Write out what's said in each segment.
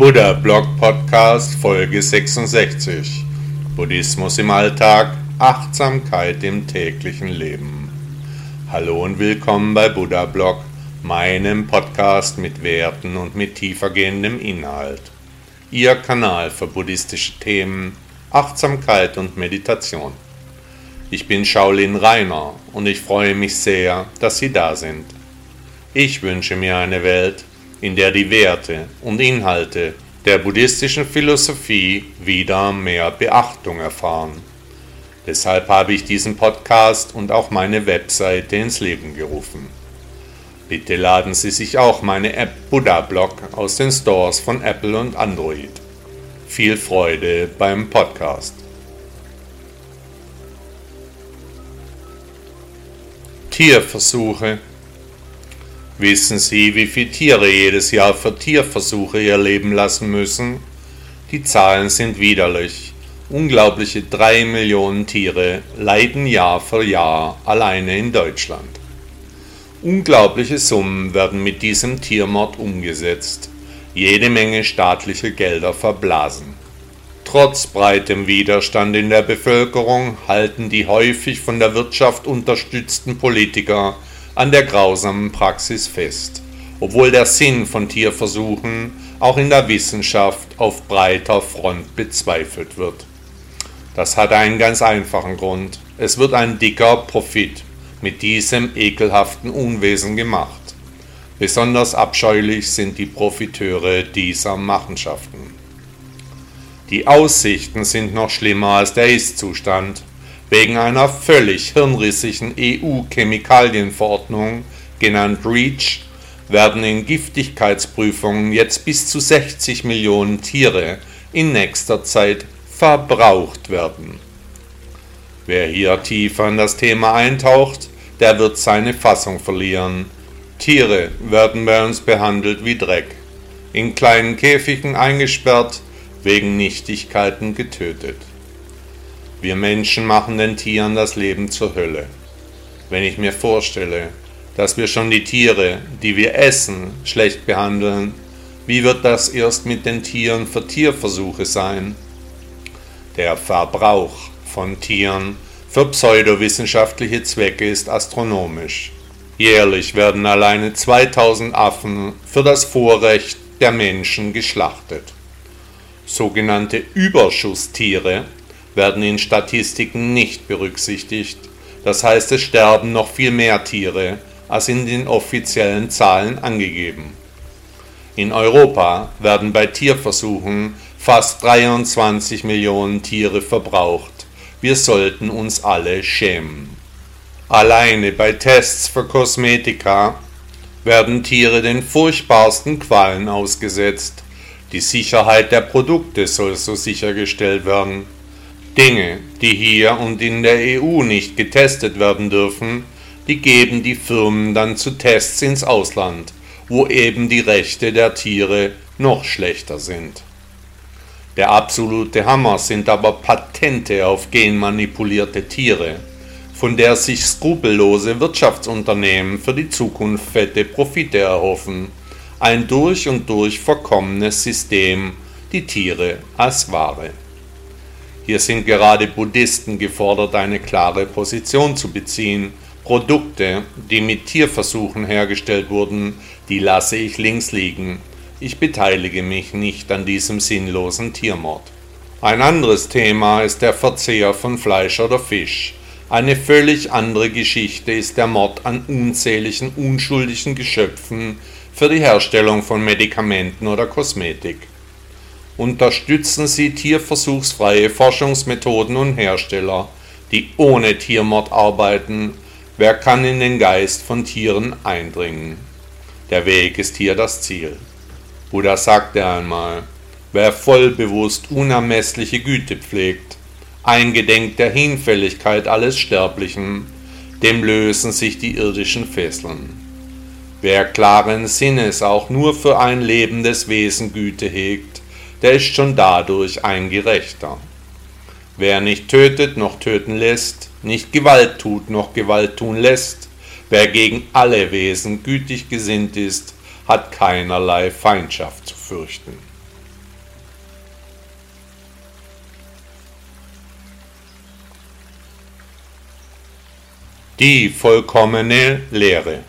Buddha Blog Podcast Folge 66 Buddhismus im Alltag, Achtsamkeit im täglichen Leben. Hallo und willkommen bei Buddha Blog, meinem Podcast mit Werten und mit tiefergehendem Inhalt. Ihr Kanal für buddhistische Themen, Achtsamkeit und Meditation. Ich bin Shaolin Rainer und ich freue mich sehr, dass Sie da sind. Ich wünsche mir eine Welt, in der die Werte und Inhalte der buddhistischen Philosophie wieder mehr Beachtung erfahren. Deshalb habe ich diesen Podcast und auch meine Webseite ins Leben gerufen. Bitte laden Sie sich auch meine App Buddha Blog aus den Stores von Apple und Android. Viel Freude beim Podcast. Tierversuche Wissen Sie, wie viele Tiere jedes Jahr für Tierversuche ihr Leben lassen müssen? Die Zahlen sind widerlich. Unglaubliche drei Millionen Tiere leiden Jahr für Jahr alleine in Deutschland. Unglaubliche Summen werden mit diesem Tiermord umgesetzt, jede Menge staatliche Gelder verblasen. Trotz breitem Widerstand in der Bevölkerung halten die häufig von der Wirtschaft unterstützten Politiker an der grausamen Praxis fest, obwohl der Sinn von Tierversuchen auch in der Wissenschaft auf breiter Front bezweifelt wird. Das hat einen ganz einfachen Grund. Es wird ein dicker Profit mit diesem ekelhaften Unwesen gemacht. Besonders abscheulich sind die Profiteure dieser Machenschaften. Die Aussichten sind noch schlimmer als der Ist-Zustand. Wegen einer völlig hirnrissigen EU-Chemikalienverordnung, genannt REACH, werden in Giftigkeitsprüfungen jetzt bis zu 60 Millionen Tiere in nächster Zeit verbraucht werden. Wer hier tiefer in das Thema eintaucht, der wird seine Fassung verlieren. Tiere werden bei uns behandelt wie Dreck, in kleinen Käfigen eingesperrt, wegen Nichtigkeiten getötet. Wir Menschen machen den Tieren das Leben zur Hölle. Wenn ich mir vorstelle, dass wir schon die Tiere, die wir essen, schlecht behandeln, wie wird das erst mit den Tieren für Tierversuche sein? Der Verbrauch von Tieren für pseudowissenschaftliche Zwecke ist astronomisch. Jährlich werden alleine 2000 Affen für das Vorrecht der Menschen geschlachtet. Sogenannte Überschusstiere werden in Statistiken nicht berücksichtigt. Das heißt, es sterben noch viel mehr Tiere, als in den offiziellen Zahlen angegeben. In Europa werden bei Tierversuchen fast 23 Millionen Tiere verbraucht. Wir sollten uns alle schämen. Alleine bei Tests für Kosmetika werden Tiere den furchtbarsten Qualen ausgesetzt. Die Sicherheit der Produkte soll so sichergestellt werden. Dinge, die hier und in der EU nicht getestet werden dürfen, die geben die Firmen dann zu Tests ins Ausland, wo eben die Rechte der Tiere noch schlechter sind. Der absolute Hammer sind aber Patente auf genmanipulierte Tiere, von der sich skrupellose Wirtschaftsunternehmen für die Zukunft fette Profite erhoffen, ein durch und durch verkommenes System, die Tiere als Ware. Hier sind gerade Buddhisten gefordert, eine klare Position zu beziehen. Produkte, die mit Tierversuchen hergestellt wurden, die lasse ich links liegen. Ich beteilige mich nicht an diesem sinnlosen Tiermord. Ein anderes Thema ist der Verzehr von Fleisch oder Fisch. Eine völlig andere Geschichte ist der Mord an unzähligen unschuldigen Geschöpfen für die Herstellung von Medikamenten oder Kosmetik unterstützen sie tierversuchsfreie Forschungsmethoden und Hersteller, die ohne Tiermord arbeiten. Wer kann in den Geist von Tieren eindringen? Der Weg ist hier das Ziel. Buddha sagte einmal, wer vollbewusst unermessliche Güte pflegt, eingedenk der Hinfälligkeit alles Sterblichen, dem lösen sich die irdischen Fesseln. Wer klaren Sinnes auch nur für ein lebendes Wesen Güte hegt, der ist schon dadurch ein Gerechter. Wer nicht tötet noch töten lässt, nicht Gewalt tut noch Gewalt tun lässt, wer gegen alle Wesen gütig gesinnt ist, hat keinerlei Feindschaft zu fürchten. Die vollkommene Lehre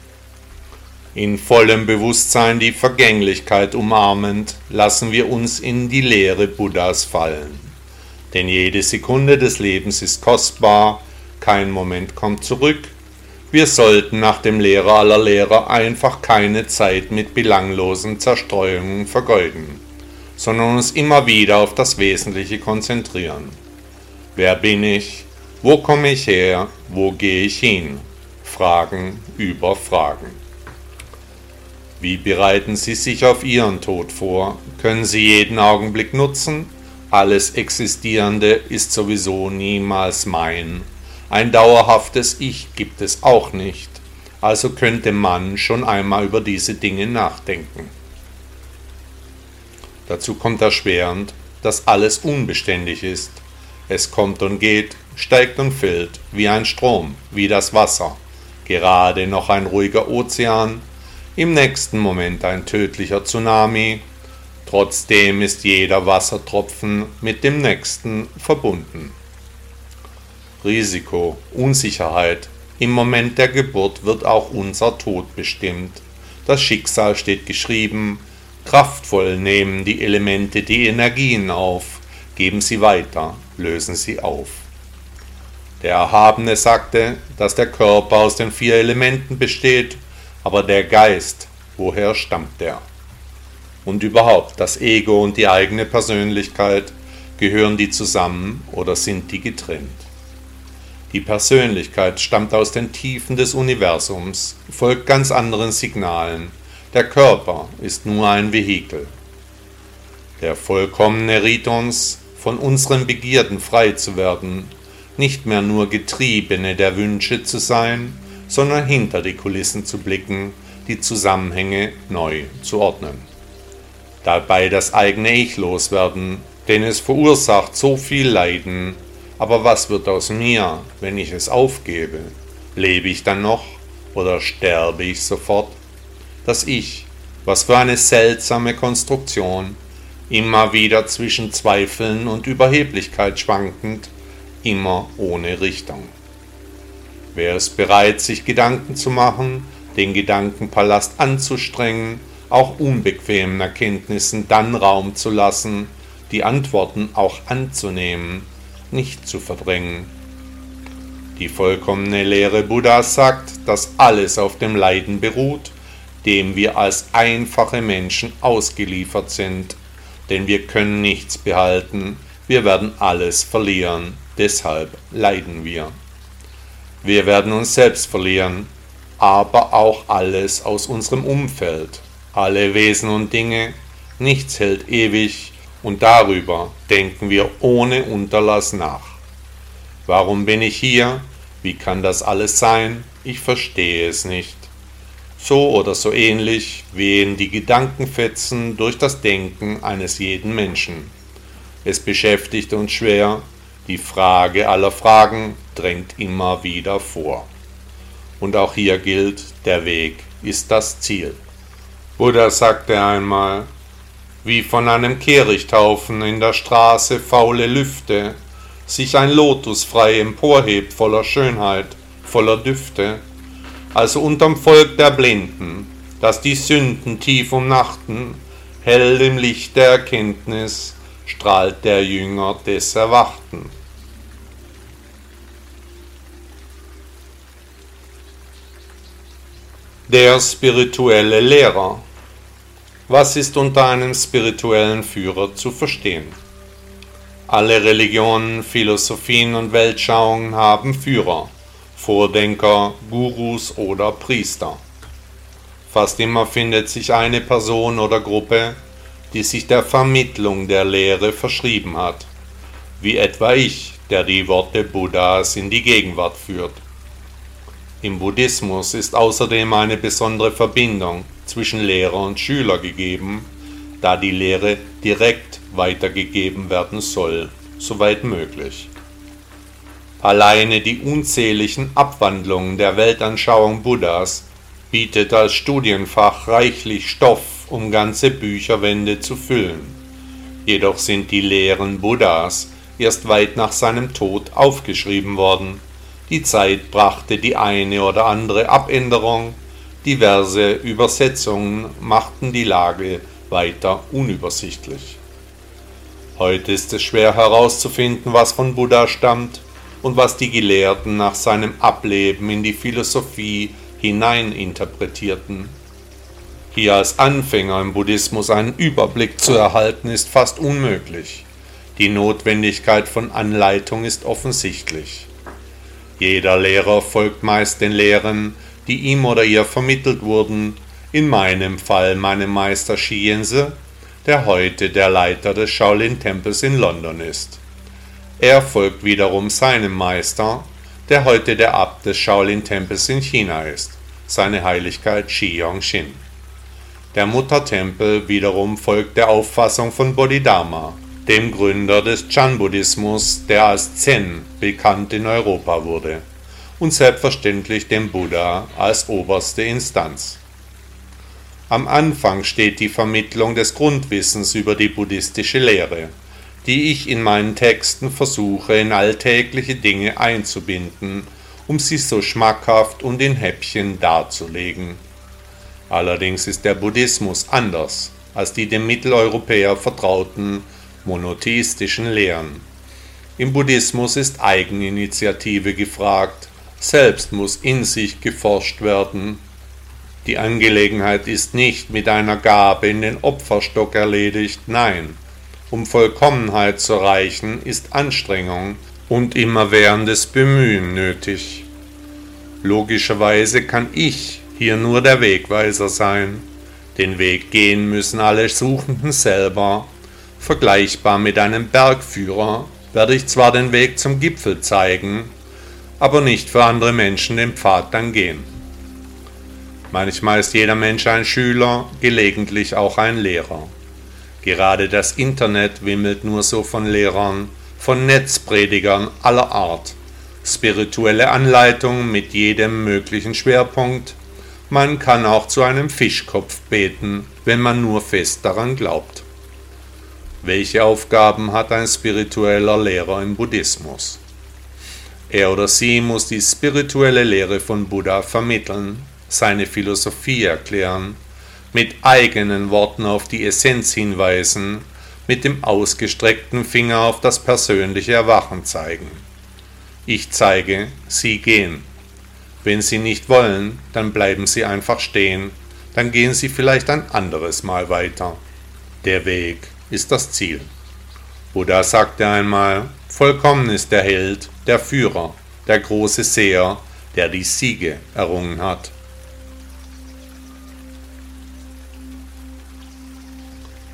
in vollem Bewusstsein die Vergänglichkeit umarmend, lassen wir uns in die Lehre Buddhas fallen. Denn jede Sekunde des Lebens ist kostbar, kein Moment kommt zurück. Wir sollten nach dem Lehrer aller Lehrer einfach keine Zeit mit belanglosen Zerstreuungen vergeuden, sondern uns immer wieder auf das Wesentliche konzentrieren. Wer bin ich? Wo komme ich her? Wo gehe ich hin? Fragen über Fragen. Wie bereiten Sie sich auf Ihren Tod vor? Können Sie jeden Augenblick nutzen? Alles Existierende ist sowieso niemals mein. Ein dauerhaftes Ich gibt es auch nicht. Also könnte man schon einmal über diese Dinge nachdenken. Dazu kommt erschwerend, dass alles unbeständig ist. Es kommt und geht, steigt und fällt, wie ein Strom, wie das Wasser. Gerade noch ein ruhiger Ozean, im nächsten Moment ein tödlicher Tsunami. Trotzdem ist jeder Wassertropfen mit dem nächsten verbunden. Risiko, Unsicherheit. Im Moment der Geburt wird auch unser Tod bestimmt. Das Schicksal steht geschrieben. Kraftvoll nehmen die Elemente die Energien auf, geben sie weiter, lösen sie auf. Der Erhabene sagte, dass der Körper aus den vier Elementen besteht, aber der Geist, woher stammt der? Und überhaupt, das Ego und die eigene Persönlichkeit, gehören die zusammen oder sind die getrennt? Die Persönlichkeit stammt aus den Tiefen des Universums, folgt ganz anderen Signalen. Der Körper ist nur ein Vehikel. Der Vollkommene riet uns, von unseren Begierden frei zu werden nicht mehr nur Getriebene der Wünsche zu sein, sondern hinter die Kulissen zu blicken, die Zusammenhänge neu zu ordnen. Dabei das eigene Ich loswerden, denn es verursacht so viel Leiden. Aber was wird aus mir, wenn ich es aufgebe? Lebe ich dann noch oder sterbe ich sofort? Das Ich, was für eine seltsame Konstruktion, immer wieder zwischen Zweifeln und Überheblichkeit schwankend, immer ohne Richtung. Wer ist bereit, sich Gedanken zu machen, den Gedankenpalast anzustrengen, auch unbequemen Erkenntnissen dann Raum zu lassen, die Antworten auch anzunehmen, nicht zu verdrängen. Die vollkommene Lehre Buddhas sagt, dass alles auf dem Leiden beruht, dem wir als einfache Menschen ausgeliefert sind, denn wir können nichts behalten, wir werden alles verlieren, deshalb leiden wir. Wir werden uns selbst verlieren, aber auch alles aus unserem Umfeld, alle Wesen und Dinge, nichts hält ewig und darüber denken wir ohne Unterlass nach. Warum bin ich hier? Wie kann das alles sein? Ich verstehe es nicht. So oder so ähnlich wehen die Gedankenfetzen durch das Denken eines jeden Menschen. Es beschäftigt uns schwer, die Frage aller Fragen drängt immer wieder vor. Und auch hier gilt, der Weg ist das Ziel. Buddha sagte einmal, wie von einem Kehrichthaufen in der Straße faule Lüfte sich ein Lotus frei emporhebt voller Schönheit, voller Düfte, also unterm Volk der Blinden, das die Sünden tief umnachten, hell im Licht der Erkenntnis, strahlt der Jünger des Erwachten. Der spirituelle Lehrer. Was ist unter einem spirituellen Führer zu verstehen? Alle Religionen, Philosophien und Weltschauungen haben Führer, Vordenker, Gurus oder Priester. Fast immer findet sich eine Person oder Gruppe, die sich der Vermittlung der Lehre verschrieben hat, wie etwa ich, der die Worte Buddhas in die Gegenwart führt. Im Buddhismus ist außerdem eine besondere Verbindung zwischen Lehrer und Schüler gegeben, da die Lehre direkt weitergegeben werden soll, soweit möglich. Alleine die unzähligen Abwandlungen der Weltanschauung Buddhas bietet als Studienfach reichlich Stoff um ganze Bücherwände zu füllen. Jedoch sind die Lehren Buddhas erst weit nach seinem Tod aufgeschrieben worden. Die Zeit brachte die eine oder andere Abänderung, diverse Übersetzungen machten die Lage weiter unübersichtlich. Heute ist es schwer herauszufinden, was von Buddha stammt und was die Gelehrten nach seinem Ableben in die Philosophie hineininterpretierten. Hier als Anfänger im Buddhismus einen Überblick zu erhalten, ist fast unmöglich. Die Notwendigkeit von Anleitung ist offensichtlich. Jeder Lehrer folgt meist den Lehren, die ihm oder ihr vermittelt wurden, in meinem Fall meinem Meister Shiense, der heute der Leiter des Shaolin-Tempels in London ist. Er folgt wiederum seinem Meister, der heute der Abt des Shaolin-Tempels in China ist, seine Heiligkeit Shi Yongxin. Der Muttertempel wiederum folgt der Auffassung von Bodhidharma, dem Gründer des Chan-Buddhismus, der als Zen bekannt in Europa wurde, und selbstverständlich dem Buddha als oberste Instanz. Am Anfang steht die Vermittlung des Grundwissens über die buddhistische Lehre, die ich in meinen Texten versuche in alltägliche Dinge einzubinden, um sie so schmackhaft und in Häppchen darzulegen. Allerdings ist der Buddhismus anders als die dem Mitteleuropäer vertrauten monotheistischen Lehren. Im Buddhismus ist Eigeninitiative gefragt, selbst muss in sich geforscht werden. Die Angelegenheit ist nicht mit einer Gabe in den Opferstock erledigt, nein, um Vollkommenheit zu erreichen, ist Anstrengung und immerwährendes Bemühen nötig. Logischerweise kann ich hier nur der Wegweiser sein. Den Weg gehen müssen alle Suchenden selber, Vergleichbar mit einem Bergführer werde ich zwar den Weg zum Gipfel zeigen, aber nicht für andere Menschen den Pfad dann gehen. Manchmal ist jeder Mensch ein Schüler, gelegentlich auch ein Lehrer. Gerade das Internet wimmelt nur so von Lehrern, von Netzpredigern aller Art, spirituelle Anleitungen mit jedem möglichen Schwerpunkt. Man kann auch zu einem Fischkopf beten, wenn man nur fest daran glaubt. Welche Aufgaben hat ein spiritueller Lehrer im Buddhismus? Er oder sie muss die spirituelle Lehre von Buddha vermitteln, seine Philosophie erklären, mit eigenen Worten auf die Essenz hinweisen, mit dem ausgestreckten Finger auf das persönliche Erwachen zeigen. Ich zeige, Sie gehen. Wenn Sie nicht wollen, dann bleiben Sie einfach stehen, dann gehen Sie vielleicht ein anderes Mal weiter. Der Weg ist das Ziel. Buddha sagte einmal, vollkommen ist der Held, der Führer, der große Seher, der die Siege errungen hat.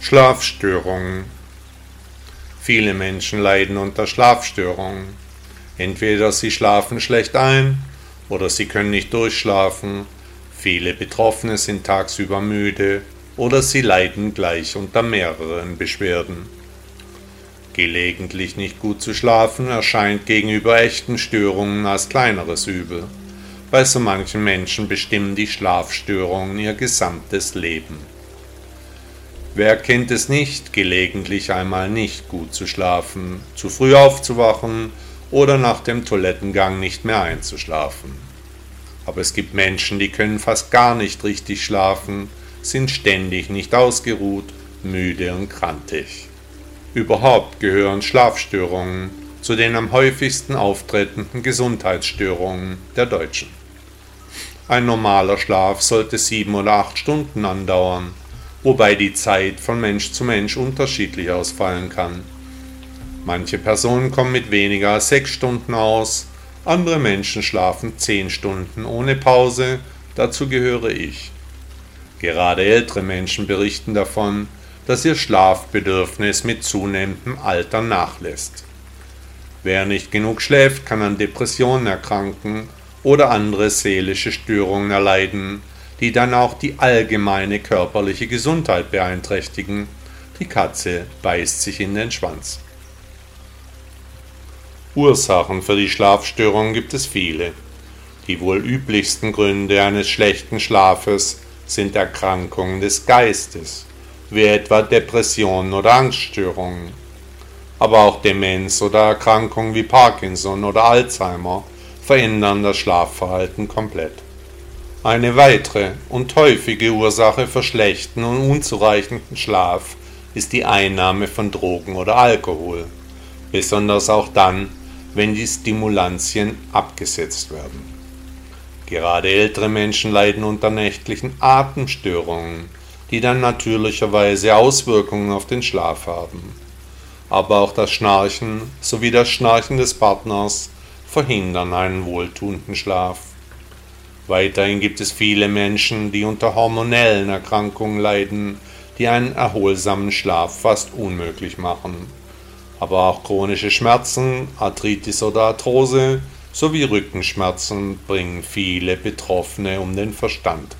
Schlafstörungen. Viele Menschen leiden unter Schlafstörungen. Entweder sie schlafen schlecht ein oder sie können nicht durchschlafen. Viele Betroffene sind tagsüber müde oder sie leiden gleich unter mehreren Beschwerden. Gelegentlich nicht gut zu schlafen erscheint gegenüber echten Störungen als kleineres Übel. Bei so manchen Menschen bestimmen die Schlafstörungen ihr gesamtes Leben. Wer kennt es nicht, gelegentlich einmal nicht gut zu schlafen, zu früh aufzuwachen oder nach dem Toilettengang nicht mehr einzuschlafen? Aber es gibt Menschen, die können fast gar nicht richtig schlafen, sind ständig nicht ausgeruht, müde und krantig. Überhaupt gehören Schlafstörungen zu den am häufigsten auftretenden Gesundheitsstörungen der Deutschen. Ein normaler Schlaf sollte sieben oder acht Stunden andauern, wobei die Zeit von Mensch zu Mensch unterschiedlich ausfallen kann. Manche Personen kommen mit weniger als sechs Stunden aus, andere Menschen schlafen zehn Stunden ohne Pause, dazu gehöre ich. Gerade ältere Menschen berichten davon, dass ihr Schlafbedürfnis mit zunehmendem Alter nachlässt. Wer nicht genug schläft, kann an Depressionen erkranken oder andere seelische Störungen erleiden, die dann auch die allgemeine körperliche Gesundheit beeinträchtigen. Die Katze beißt sich in den Schwanz. Ursachen für die Schlafstörungen gibt es viele. Die wohl üblichsten Gründe eines schlechten Schlafes sind Erkrankungen des Geistes, wie etwa Depressionen oder Angststörungen. Aber auch Demenz oder Erkrankungen wie Parkinson oder Alzheimer verändern das Schlafverhalten komplett. Eine weitere und häufige Ursache für schlechten und unzureichenden Schlaf ist die Einnahme von Drogen oder Alkohol, besonders auch dann, wenn die Stimulantien abgesetzt werden. Gerade ältere Menschen leiden unter nächtlichen Atemstörungen, die dann natürlicherweise Auswirkungen auf den Schlaf haben. Aber auch das Schnarchen sowie das Schnarchen des Partners verhindern einen wohltuenden Schlaf. Weiterhin gibt es viele Menschen, die unter hormonellen Erkrankungen leiden, die einen erholsamen Schlaf fast unmöglich machen. Aber auch chronische Schmerzen, Arthritis oder Arthrose sowie Rückenschmerzen bringen viele Betroffene um den Verstand.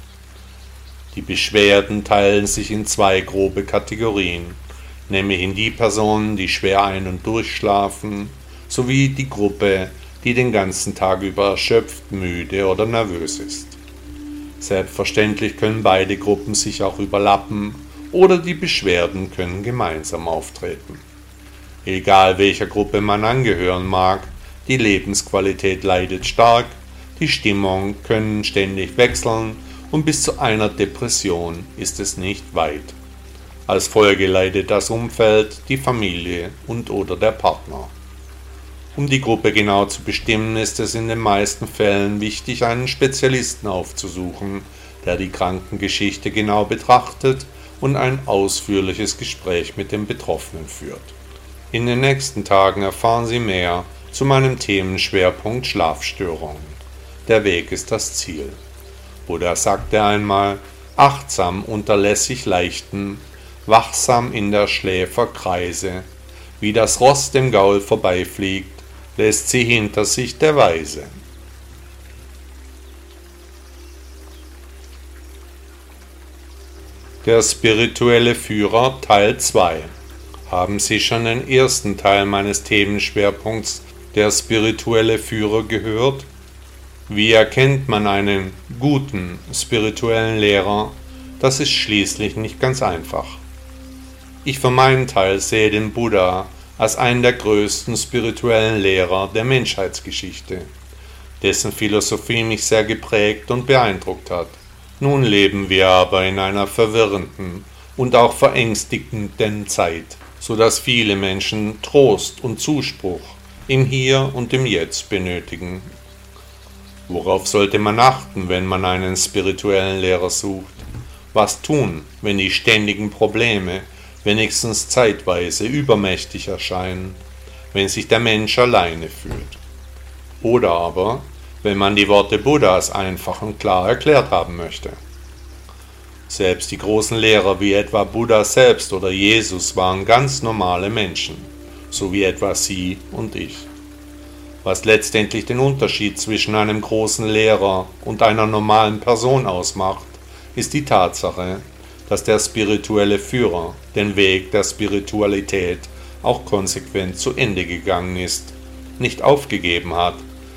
Die Beschwerden teilen sich in zwei grobe Kategorien, nämlich in die Personen, die schwer ein- und durchschlafen, sowie die Gruppe, die den ganzen Tag über erschöpft, müde oder nervös ist. Selbstverständlich können beide Gruppen sich auch überlappen oder die Beschwerden können gemeinsam auftreten. Egal welcher Gruppe man angehören mag, die Lebensqualität leidet stark, die Stimmung können ständig wechseln und bis zu einer Depression ist es nicht weit. Als Folge leidet das Umfeld, die Familie und oder der Partner. Um die Gruppe genau zu bestimmen, ist es in den meisten Fällen wichtig, einen Spezialisten aufzusuchen, der die Krankengeschichte genau betrachtet und ein ausführliches Gespräch mit dem Betroffenen führt. In den nächsten Tagen erfahren Sie mehr zu meinem Themenschwerpunkt Schlafstörungen. Der Weg ist das Ziel. Buddha sagte einmal, achtsam unterlässig leichten, wachsam in der Schläfer kreise, wie das Ross dem Gaul vorbeifliegt, lässt sie hinter sich der Weise. Der spirituelle Führer Teil 2 Haben Sie schon den ersten Teil meines Themenschwerpunkts Der spirituelle Führer gehört? Wie erkennt man einen guten spirituellen Lehrer? Das ist schließlich nicht ganz einfach. Ich für meinen Teil sehe den Buddha als einen der größten spirituellen Lehrer der Menschheitsgeschichte, dessen Philosophie mich sehr geprägt und beeindruckt hat. Nun leben wir aber in einer verwirrenden und auch verängstigenden Zeit, so dass viele Menschen Trost und Zuspruch im Hier und im Jetzt benötigen. Worauf sollte man achten, wenn man einen spirituellen Lehrer sucht? Was tun, wenn die ständigen Probleme wenigstens zeitweise übermächtig erscheinen, wenn sich der Mensch alleine fühlt. Oder aber, wenn man die Worte Buddhas einfach und klar erklärt haben möchte. Selbst die großen Lehrer wie etwa Buddha selbst oder Jesus waren ganz normale Menschen, so wie etwa Sie und ich. Was letztendlich den Unterschied zwischen einem großen Lehrer und einer normalen Person ausmacht, ist die Tatsache, dass der spirituelle Führer den Weg der Spiritualität auch konsequent zu Ende gegangen ist, nicht aufgegeben hat,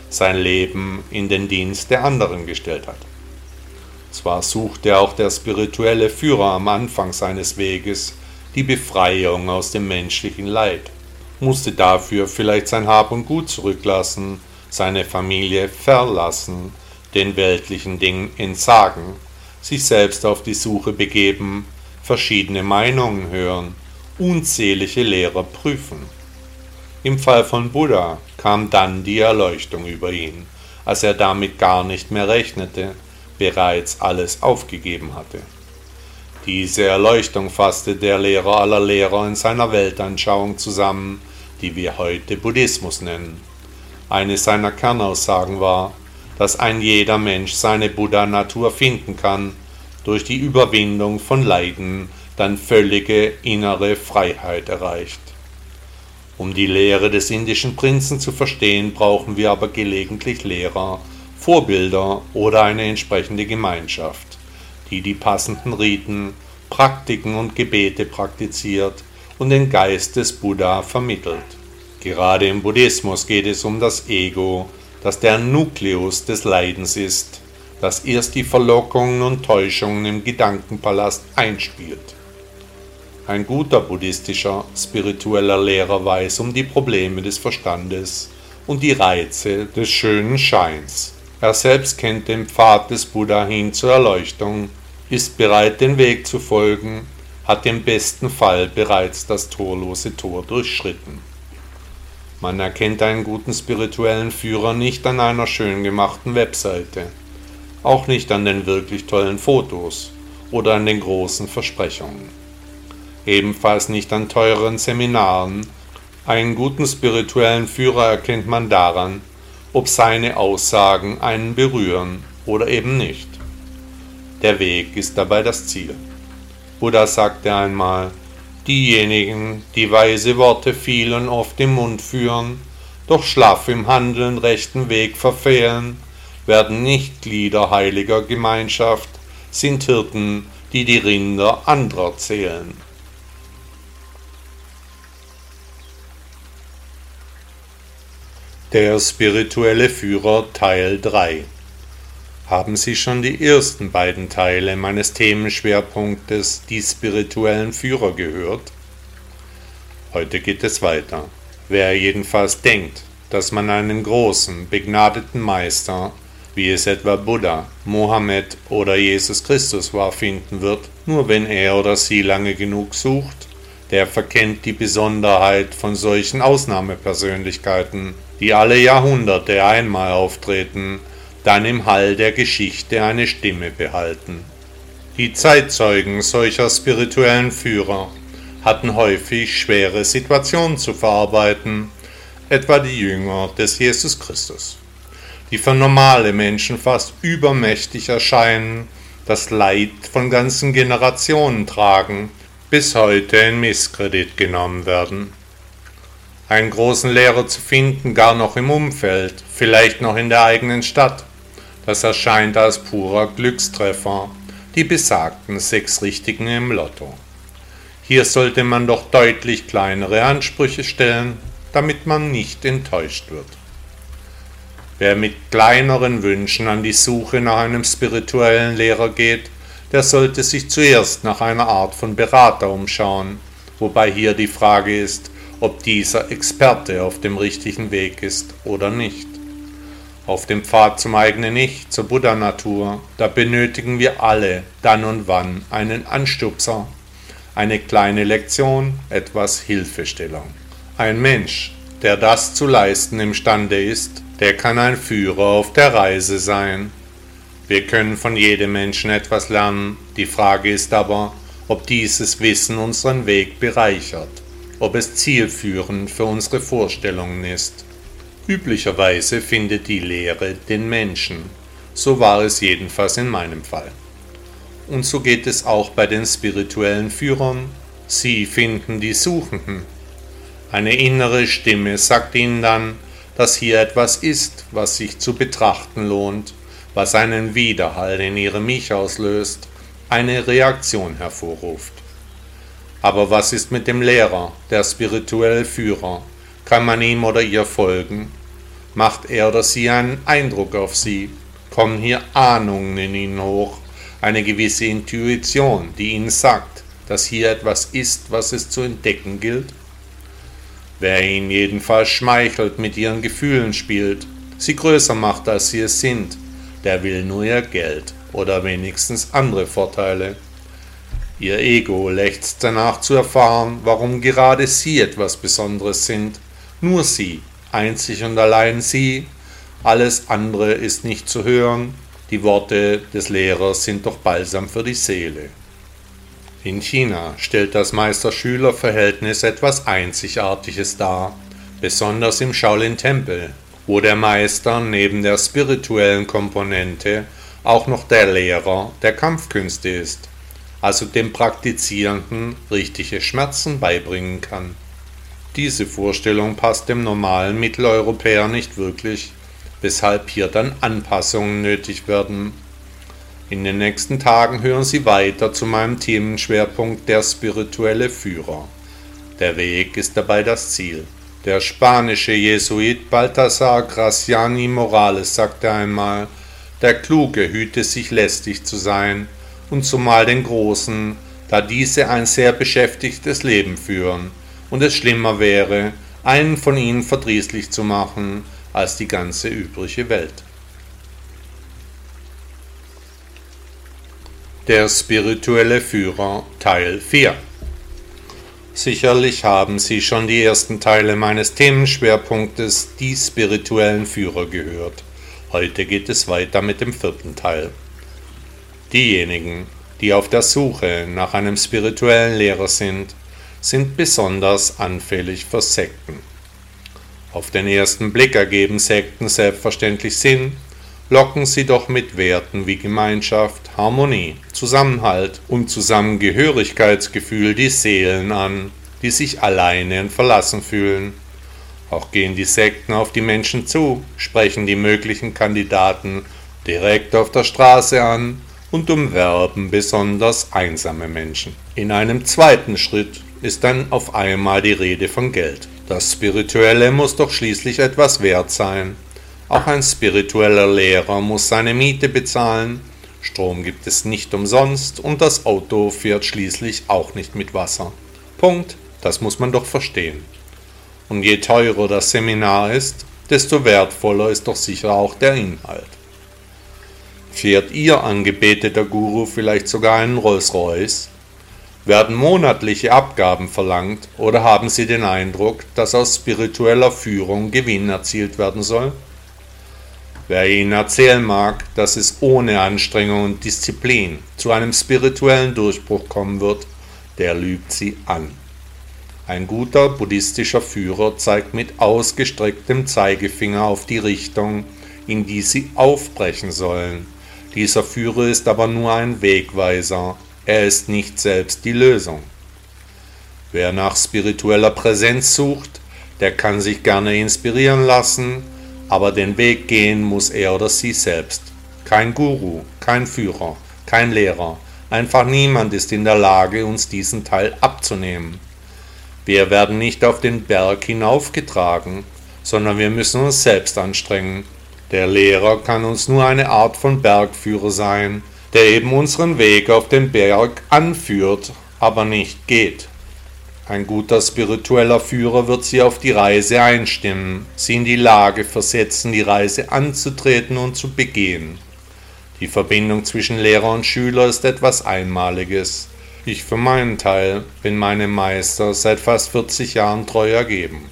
sein Leben in den Dienst der anderen gestellt hat. Zwar suchte auch der spirituelle Führer am Anfang seines Weges die Befreiung aus dem menschlichen Leid, musste dafür vielleicht sein Hab und Gut zurücklassen, seine Familie verlassen, den weltlichen Dingen entsagen sich selbst auf die Suche begeben, verschiedene Meinungen hören, unzählige Lehrer prüfen. Im Fall von Buddha kam dann die Erleuchtung über ihn, als er damit gar nicht mehr rechnete, bereits alles aufgegeben hatte. Diese Erleuchtung fasste der Lehrer aller Lehrer in seiner Weltanschauung zusammen, die wir heute Buddhismus nennen. Eine seiner Kernaussagen war, dass ein jeder Mensch seine Buddha-Natur finden kann, durch die Überwindung von Leiden dann völlige innere Freiheit erreicht. Um die Lehre des indischen Prinzen zu verstehen, brauchen wir aber gelegentlich Lehrer, Vorbilder oder eine entsprechende Gemeinschaft, die die passenden Riten, Praktiken und Gebete praktiziert und den Geist des Buddha vermittelt. Gerade im Buddhismus geht es um das Ego, das der Nukleus des Leidens ist, das erst die Verlockungen und Täuschungen im Gedankenpalast einspielt. Ein guter buddhistischer, spiritueller Lehrer weiß um die Probleme des Verstandes und die Reize des schönen Scheins. Er selbst kennt den Pfad des Buddha hin zur Erleuchtung, ist bereit, den Weg zu folgen, hat im besten Fall bereits das torlose Tor durchschritten. Man erkennt einen guten spirituellen Führer nicht an einer schön gemachten Webseite, auch nicht an den wirklich tollen Fotos oder an den großen Versprechungen. Ebenfalls nicht an teuren Seminaren. Einen guten spirituellen Führer erkennt man daran, ob seine Aussagen einen berühren oder eben nicht. Der Weg ist dabei das Ziel. Buddha sagte einmal, diejenigen, die weise Worte viel und oft im Mund führen, doch schlaff im Handeln rechten Weg verfehlen, werden nicht Glieder heiliger Gemeinschaft, sind Hirten, die die Rinder anderer zählen. Der spirituelle Führer Teil 3 Haben Sie schon die ersten beiden Teile meines Themenschwerpunktes Die spirituellen Führer gehört? Heute geht es weiter. Wer jedenfalls denkt, dass man einen großen, begnadeten Meister, wie es etwa Buddha, Mohammed oder Jesus Christus war, finden wird, nur wenn er oder sie lange genug sucht, der verkennt die Besonderheit von solchen Ausnahmepersönlichkeiten die alle Jahrhunderte einmal auftreten, dann im Hall der Geschichte eine Stimme behalten. Die Zeitzeugen solcher spirituellen Führer hatten häufig schwere Situationen zu verarbeiten, etwa die Jünger des Jesus Christus, die für normale Menschen fast übermächtig erscheinen, das Leid von ganzen Generationen tragen, bis heute in Misskredit genommen werden einen großen Lehrer zu finden, gar noch im Umfeld, vielleicht noch in der eigenen Stadt. Das erscheint als purer Glückstreffer, die besagten sechs Richtigen im Lotto. Hier sollte man doch deutlich kleinere Ansprüche stellen, damit man nicht enttäuscht wird. Wer mit kleineren Wünschen an die Suche nach einem spirituellen Lehrer geht, der sollte sich zuerst nach einer Art von Berater umschauen, wobei hier die Frage ist, ob dieser Experte auf dem richtigen Weg ist oder nicht. Auf dem Pfad zum eigenen Ich, zur Buddha-Natur, da benötigen wir alle dann und wann einen Anstupser, eine kleine Lektion, etwas Hilfestellung. Ein Mensch, der das zu leisten imstande ist, der kann ein Führer auf der Reise sein. Wir können von jedem Menschen etwas lernen, die Frage ist aber, ob dieses Wissen unseren Weg bereichert ob es zielführend für unsere Vorstellungen ist. Üblicherweise findet die Lehre den Menschen. So war es jedenfalls in meinem Fall. Und so geht es auch bei den spirituellen Führern. Sie finden die Suchenden. Eine innere Stimme sagt ihnen dann, dass hier etwas ist, was sich zu betrachten lohnt, was einen Widerhall in ihrem Ich auslöst, eine Reaktion hervorruft. Aber was ist mit dem Lehrer, der spirituelle Führer? Kann man ihm oder ihr folgen? Macht er oder sie einen Eindruck auf sie? Kommen hier Ahnungen in ihnen hoch, eine gewisse Intuition, die ihnen sagt, dass hier etwas ist, was es zu entdecken gilt? Wer ihnen jedenfalls schmeichelt, mit ihren Gefühlen spielt, sie größer macht, als sie es sind, der will nur ihr Geld oder wenigstens andere Vorteile. Ihr Ego lechzt danach zu erfahren, warum gerade Sie etwas Besonderes sind. Nur Sie, einzig und allein Sie. Alles andere ist nicht zu hören. Die Worte des Lehrers sind doch Balsam für die Seele. In China stellt das Meister-Schüler-Verhältnis etwas Einzigartiges dar, besonders im Shaolin-Tempel, wo der Meister neben der spirituellen Komponente auch noch der Lehrer der Kampfkünste ist also dem Praktizierenden richtige Schmerzen beibringen kann. Diese Vorstellung passt dem normalen Mitteleuropäer nicht wirklich, weshalb hier dann Anpassungen nötig werden. In den nächsten Tagen hören Sie weiter zu meinem Themenschwerpunkt der spirituelle Führer. Der Weg ist dabei das Ziel. Der spanische Jesuit Balthasar Graciani Morales sagte einmal, der Kluge hüte sich lästig zu sein, und zumal den Großen, da diese ein sehr beschäftigtes Leben führen und es schlimmer wäre, einen von ihnen verdrießlich zu machen, als die ganze übrige Welt. Der spirituelle Führer Teil 4 Sicherlich haben Sie schon die ersten Teile meines Themenschwerpunktes Die spirituellen Führer gehört. Heute geht es weiter mit dem vierten Teil. Diejenigen, die auf der Suche nach einem spirituellen Lehrer sind, sind besonders anfällig für Sekten. Auf den ersten Blick ergeben Sekten selbstverständlich Sinn, locken sie doch mit Werten wie Gemeinschaft, Harmonie, Zusammenhalt und Zusammengehörigkeitsgefühl die Seelen an, die sich alleine und verlassen fühlen. Auch gehen die Sekten auf die Menschen zu, sprechen die möglichen Kandidaten direkt auf der Straße an und umwerben besonders einsame Menschen. In einem zweiten Schritt ist dann auf einmal die Rede von Geld. Das Spirituelle muss doch schließlich etwas wert sein. Auch ein spiritueller Lehrer muss seine Miete bezahlen. Strom gibt es nicht umsonst und das Auto fährt schließlich auch nicht mit Wasser. Punkt, das muss man doch verstehen. Und je teurer das Seminar ist, desto wertvoller ist doch sicher auch der Inhalt. Fährt Ihr angebeteter Guru vielleicht sogar einen Rolls-Royce? Werden monatliche Abgaben verlangt oder haben Sie den Eindruck, dass aus spiritueller Führung Gewinn erzielt werden soll? Wer Ihnen erzählen mag, dass es ohne Anstrengung und Disziplin zu einem spirituellen Durchbruch kommen wird, der lügt Sie an. Ein guter buddhistischer Führer zeigt mit ausgestrecktem Zeigefinger auf die Richtung, in die Sie aufbrechen sollen. Dieser Führer ist aber nur ein Wegweiser, er ist nicht selbst die Lösung. Wer nach spiritueller Präsenz sucht, der kann sich gerne inspirieren lassen, aber den Weg gehen muss er oder sie selbst. Kein Guru, kein Führer, kein Lehrer, einfach niemand ist in der Lage, uns diesen Teil abzunehmen. Wir werden nicht auf den Berg hinaufgetragen, sondern wir müssen uns selbst anstrengen. Der Lehrer kann uns nur eine Art von Bergführer sein, der eben unseren Weg auf den Berg anführt, aber nicht geht. Ein guter spiritueller Führer wird sie auf die Reise einstimmen, sie in die Lage versetzen, die Reise anzutreten und zu begehen. Die Verbindung zwischen Lehrer und Schüler ist etwas Einmaliges. Ich für meinen Teil bin meinem Meister seit fast 40 Jahren treu ergeben.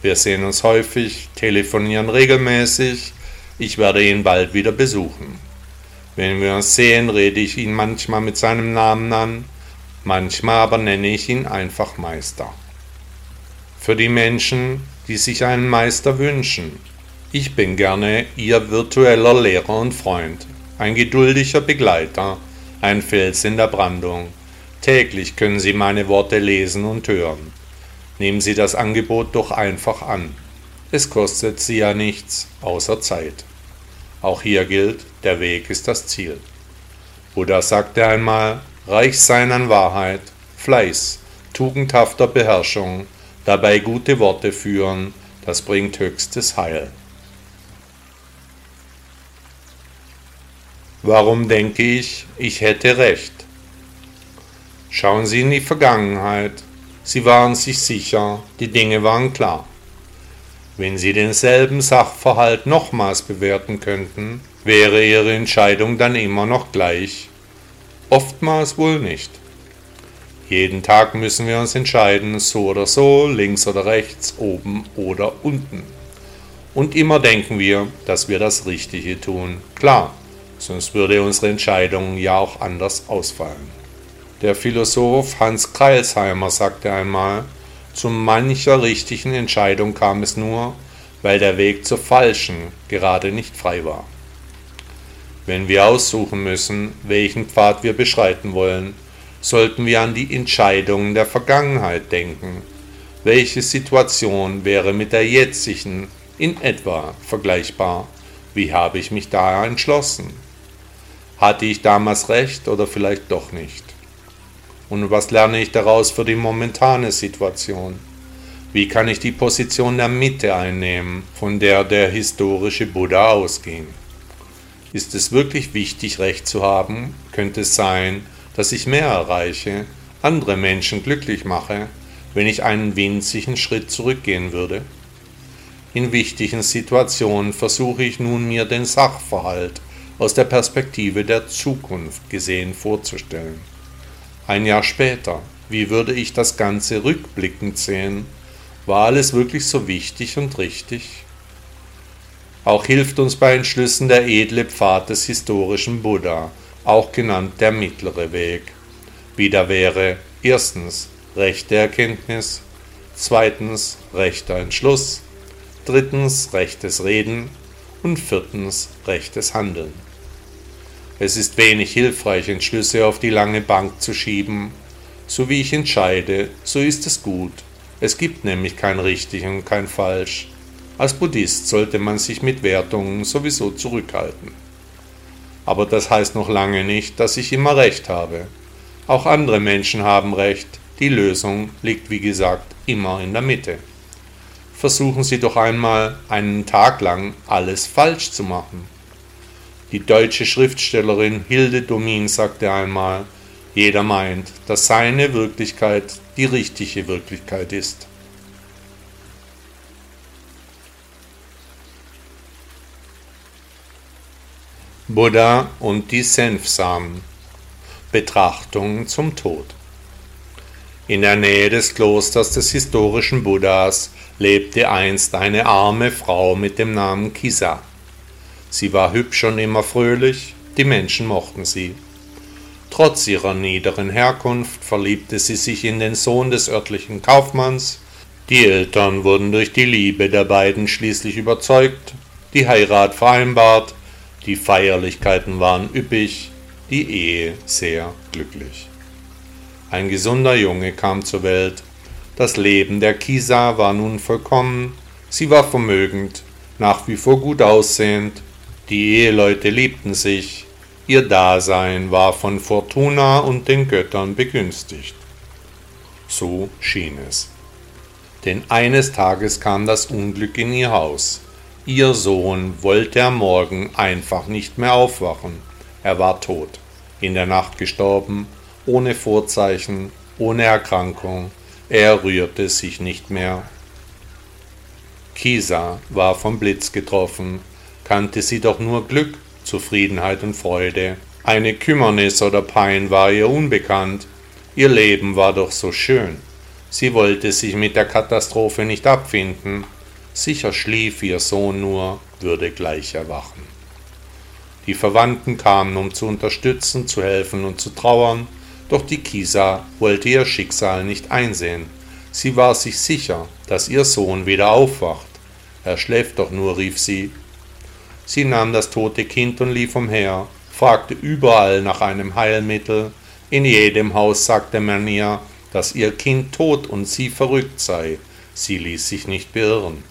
Wir sehen uns häufig, telefonieren regelmäßig, ich werde ihn bald wieder besuchen. Wenn wir uns sehen, rede ich ihn manchmal mit seinem Namen an, manchmal aber nenne ich ihn einfach Meister. Für die Menschen, die sich einen Meister wünschen, ich bin gerne Ihr virtueller Lehrer und Freund, ein geduldiger Begleiter, ein Fels in der Brandung. Täglich können Sie meine Worte lesen und hören. Nehmen Sie das Angebot doch einfach an. Es kostet Sie ja nichts außer Zeit. Auch hier gilt, der Weg ist das Ziel. Buddha sagte einmal, reich sein an Wahrheit, Fleiß, tugendhafter Beherrschung, dabei gute Worte führen, das bringt höchstes Heil. Warum denke ich, ich hätte recht? Schauen Sie in die Vergangenheit. Sie waren sich sicher, die Dinge waren klar. Wenn Sie denselben Sachverhalt nochmals bewerten könnten, wäre Ihre Entscheidung dann immer noch gleich? Oftmals wohl nicht. Jeden Tag müssen wir uns entscheiden, so oder so, links oder rechts, oben oder unten. Und immer denken wir, dass wir das Richtige tun. Klar, sonst würde unsere Entscheidung ja auch anders ausfallen. Der Philosoph Hans Kreilsheimer sagte einmal, zu mancher richtigen Entscheidung kam es nur, weil der Weg zur falschen gerade nicht frei war. Wenn wir aussuchen müssen, welchen Pfad wir beschreiten wollen, sollten wir an die Entscheidungen der Vergangenheit denken. Welche Situation wäre mit der jetzigen in etwa vergleichbar? Wie habe ich mich da entschlossen? Hatte ich damals recht oder vielleicht doch nicht? Und was lerne ich daraus für die momentane Situation? Wie kann ich die Position der Mitte einnehmen, von der der historische Buddha ausging? Ist es wirklich wichtig, Recht zu haben? Könnte es sein, dass ich mehr erreiche, andere Menschen glücklich mache, wenn ich einen winzigen Schritt zurückgehen würde? In wichtigen Situationen versuche ich nun mir den Sachverhalt aus der Perspektive der Zukunft gesehen vorzustellen. Ein Jahr später, wie würde ich das Ganze rückblickend sehen? War alles wirklich so wichtig und richtig? Auch hilft uns bei Entschlüssen der edle Pfad des historischen Buddha, auch genannt der mittlere Weg. Wieder wäre erstens rechte Erkenntnis, zweitens rechter Entschluss, drittens rechtes Reden und viertens rechtes Handeln. Es ist wenig hilfreich, Entschlüsse auf die lange Bank zu schieben. So wie ich entscheide, so ist es gut. Es gibt nämlich kein richtig und kein falsch. Als Buddhist sollte man sich mit Wertungen sowieso zurückhalten. Aber das heißt noch lange nicht, dass ich immer recht habe. Auch andere Menschen haben recht. Die Lösung liegt, wie gesagt, immer in der Mitte. Versuchen Sie doch einmal einen Tag lang alles falsch zu machen. Die deutsche Schriftstellerin Hilde Domin sagte einmal, jeder meint, dass seine Wirklichkeit die richtige Wirklichkeit ist. Buddha und die Senfsamen Betrachtungen zum Tod In der Nähe des Klosters des historischen Buddhas lebte einst eine arme Frau mit dem Namen Kisa. Sie war hübsch und immer fröhlich, die Menschen mochten sie. Trotz ihrer niederen Herkunft verliebte sie sich in den Sohn des örtlichen Kaufmanns. Die Eltern wurden durch die Liebe der beiden schließlich überzeugt, die Heirat vereinbart, die Feierlichkeiten waren üppig, die Ehe sehr glücklich. Ein gesunder Junge kam zur Welt, das Leben der Kisa war nun vollkommen, sie war vermögend, nach wie vor gut aussehend, die Eheleute liebten sich, ihr Dasein war von Fortuna und den Göttern begünstigt. So schien es. Denn eines Tages kam das Unglück in ihr Haus. Ihr Sohn wollte am Morgen einfach nicht mehr aufwachen. Er war tot, in der Nacht gestorben, ohne Vorzeichen, ohne Erkrankung. Er rührte sich nicht mehr. Kisa war vom Blitz getroffen, kannte sie doch nur Glück, Zufriedenheit und Freude. Eine Kümmernis oder Pein war ihr unbekannt. Ihr Leben war doch so schön. Sie wollte sich mit der Katastrophe nicht abfinden. Sicher schlief ihr Sohn nur, würde gleich erwachen. Die Verwandten kamen, um zu unterstützen, zu helfen und zu trauern, doch die Kisa wollte ihr Schicksal nicht einsehen. Sie war sich sicher, dass ihr Sohn wieder aufwacht. Er schläft doch nur, rief sie, Sie nahm das tote Kind und lief umher, fragte überall nach einem Heilmittel. In jedem Haus sagte man ihr, dass ihr Kind tot und sie verrückt sei. Sie ließ sich nicht beirren.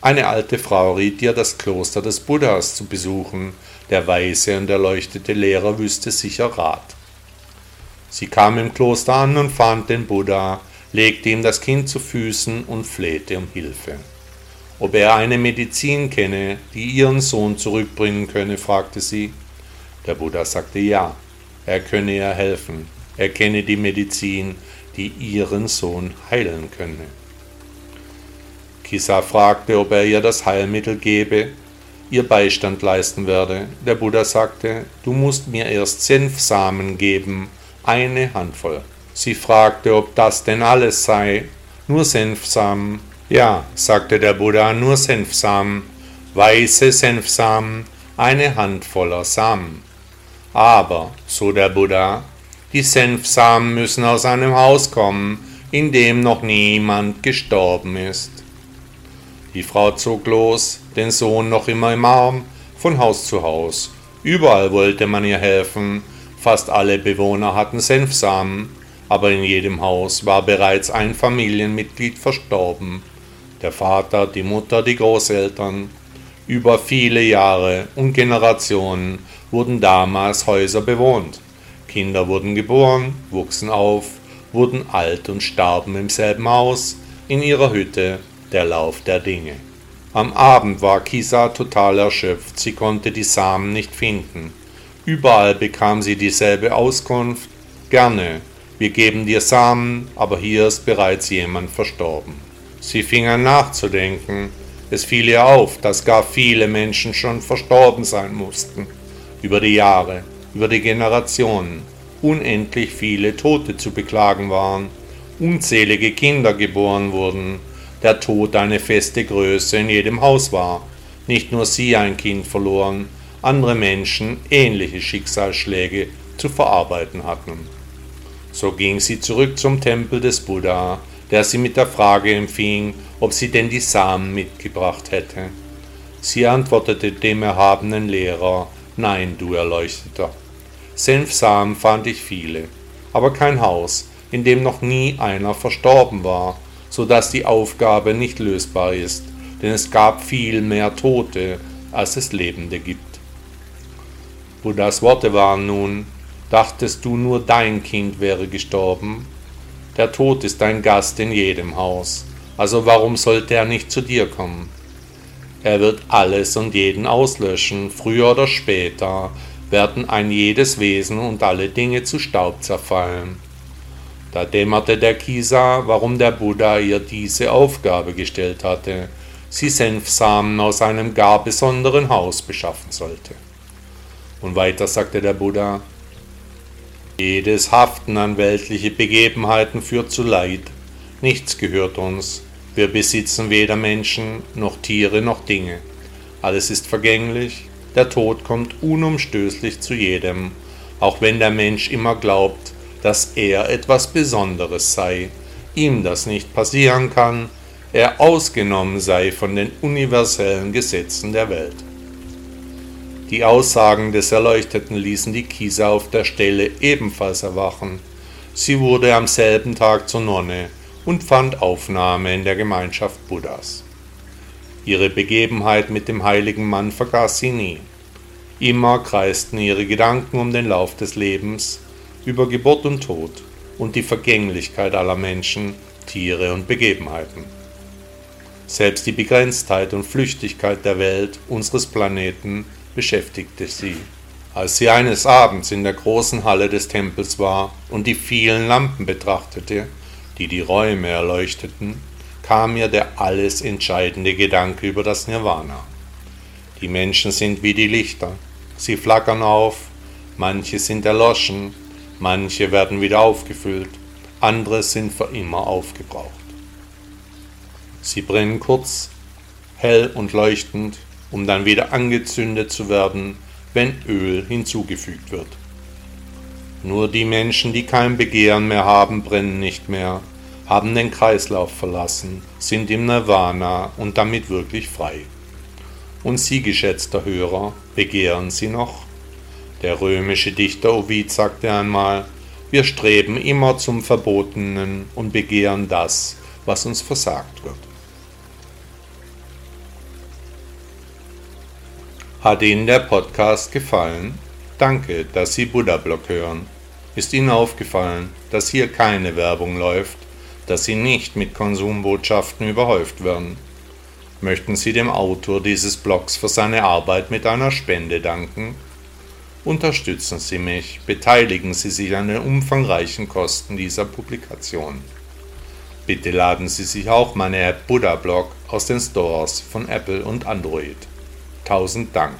Eine alte Frau riet ihr, das Kloster des Buddhas zu besuchen. Der weise und erleuchtete Lehrer wüsste sicher Rat. Sie kam im Kloster an und fand den Buddha, legte ihm das Kind zu Füßen und flehte um Hilfe. Ob er eine Medizin kenne, die ihren Sohn zurückbringen könne, fragte sie. Der Buddha sagte ja, er könne ihr helfen, er kenne die Medizin, die ihren Sohn heilen könne. Kisa fragte, ob er ihr das Heilmittel gebe, ihr Beistand leisten werde. Der Buddha sagte, du musst mir erst Senfsamen geben, eine Handvoll. Sie fragte, ob das denn alles sei, nur Senfsamen, ja, sagte der Buddha, nur Senfsamen, weiße Senfsamen, eine Handvoller Samen. Aber, so der Buddha, die Senfsamen müssen aus einem Haus kommen, in dem noch niemand gestorben ist. Die Frau zog los, den Sohn noch immer im Arm, von Haus zu Haus. Überall wollte man ihr helfen, fast alle Bewohner hatten Senfsamen, aber in jedem Haus war bereits ein Familienmitglied verstorben der Vater, die Mutter, die Großeltern. Über viele Jahre und Generationen wurden damals Häuser bewohnt. Kinder wurden geboren, wuchsen auf, wurden alt und starben im selben Haus, in ihrer Hütte, der Lauf der Dinge. Am Abend war Kisa total erschöpft, sie konnte die Samen nicht finden. Überall bekam sie dieselbe Auskunft, gerne, wir geben dir Samen, aber hier ist bereits jemand verstorben. Sie fing an nachzudenken. Es fiel ihr auf, dass gar viele Menschen schon verstorben sein mussten. Über die Jahre, über die Generationen. Unendlich viele Tote zu beklagen waren. Unzählige Kinder geboren wurden. Der Tod eine feste Größe in jedem Haus war. Nicht nur sie ein Kind verloren, andere Menschen ähnliche Schicksalsschläge zu verarbeiten hatten. So ging sie zurück zum Tempel des Buddha, der sie mit der Frage empfing, ob sie denn die Samen mitgebracht hätte. Sie antwortete dem erhabenen Lehrer, Nein, du Erleuchteter. Senfsamen fand ich viele, aber kein Haus, in dem noch nie einer verstorben war, so dass die Aufgabe nicht lösbar ist, denn es gab viel mehr Tote, als es Lebende gibt. Buddhas Worte waren nun, dachtest du nur dein Kind wäre gestorben? Der Tod ist ein Gast in jedem Haus, also warum sollte er nicht zu dir kommen? Er wird alles und jeden auslöschen, früher oder später werden ein jedes Wesen und alle Dinge zu Staub zerfallen. Da dämmerte der Kisa, warum der Buddha ihr diese Aufgabe gestellt hatte, sie Senfsamen aus einem gar besonderen Haus beschaffen sollte. Und weiter sagte der Buddha, jedes Haften an weltliche Begebenheiten führt zu Leid, nichts gehört uns, wir besitzen weder Menschen noch Tiere noch Dinge. Alles ist vergänglich, der Tod kommt unumstößlich zu jedem, auch wenn der Mensch immer glaubt, dass er etwas Besonderes sei, ihm das nicht passieren kann, er ausgenommen sei von den universellen Gesetzen der Welt. Die Aussagen des Erleuchteten ließen die Kisa auf der Stelle ebenfalls erwachen. Sie wurde am selben Tag zur Nonne und fand Aufnahme in der Gemeinschaft Buddhas. Ihre Begebenheit mit dem heiligen Mann vergaß sie nie. Immer kreisten ihre Gedanken um den Lauf des Lebens, über Geburt und Tod und die Vergänglichkeit aller Menschen, Tiere und Begebenheiten. Selbst die Begrenztheit und Flüchtigkeit der Welt unseres Planeten beschäftigte sie. Als sie eines Abends in der großen Halle des Tempels war und die vielen Lampen betrachtete, die die Räume erleuchteten, kam mir der alles entscheidende Gedanke über das Nirvana. Die Menschen sind wie die Lichter, sie flackern auf, manche sind erloschen, manche werden wieder aufgefüllt, andere sind für immer aufgebraucht. Sie brennen kurz, hell und leuchtend, um dann wieder angezündet zu werden, wenn Öl hinzugefügt wird. Nur die Menschen, die kein Begehren mehr haben, brennen nicht mehr, haben den Kreislauf verlassen, sind im Nirvana und damit wirklich frei. Und Sie, geschätzter Hörer, begehren Sie noch? Der römische Dichter Ovid sagte einmal, wir streben immer zum Verbotenen und begehren das, was uns versagt wird. Hat Ihnen der Podcast gefallen? Danke, dass Sie Buddha Blog hören. Ist Ihnen aufgefallen, dass hier keine Werbung läuft, dass Sie nicht mit Konsumbotschaften überhäuft werden? Möchten Sie dem Autor dieses Blogs für seine Arbeit mit einer Spende danken? Unterstützen Sie mich, beteiligen Sie sich an den umfangreichen Kosten dieser Publikation. Bitte laden Sie sich auch meine App Buddha Blog aus den Stores von Apple und Android. Tausend Dank.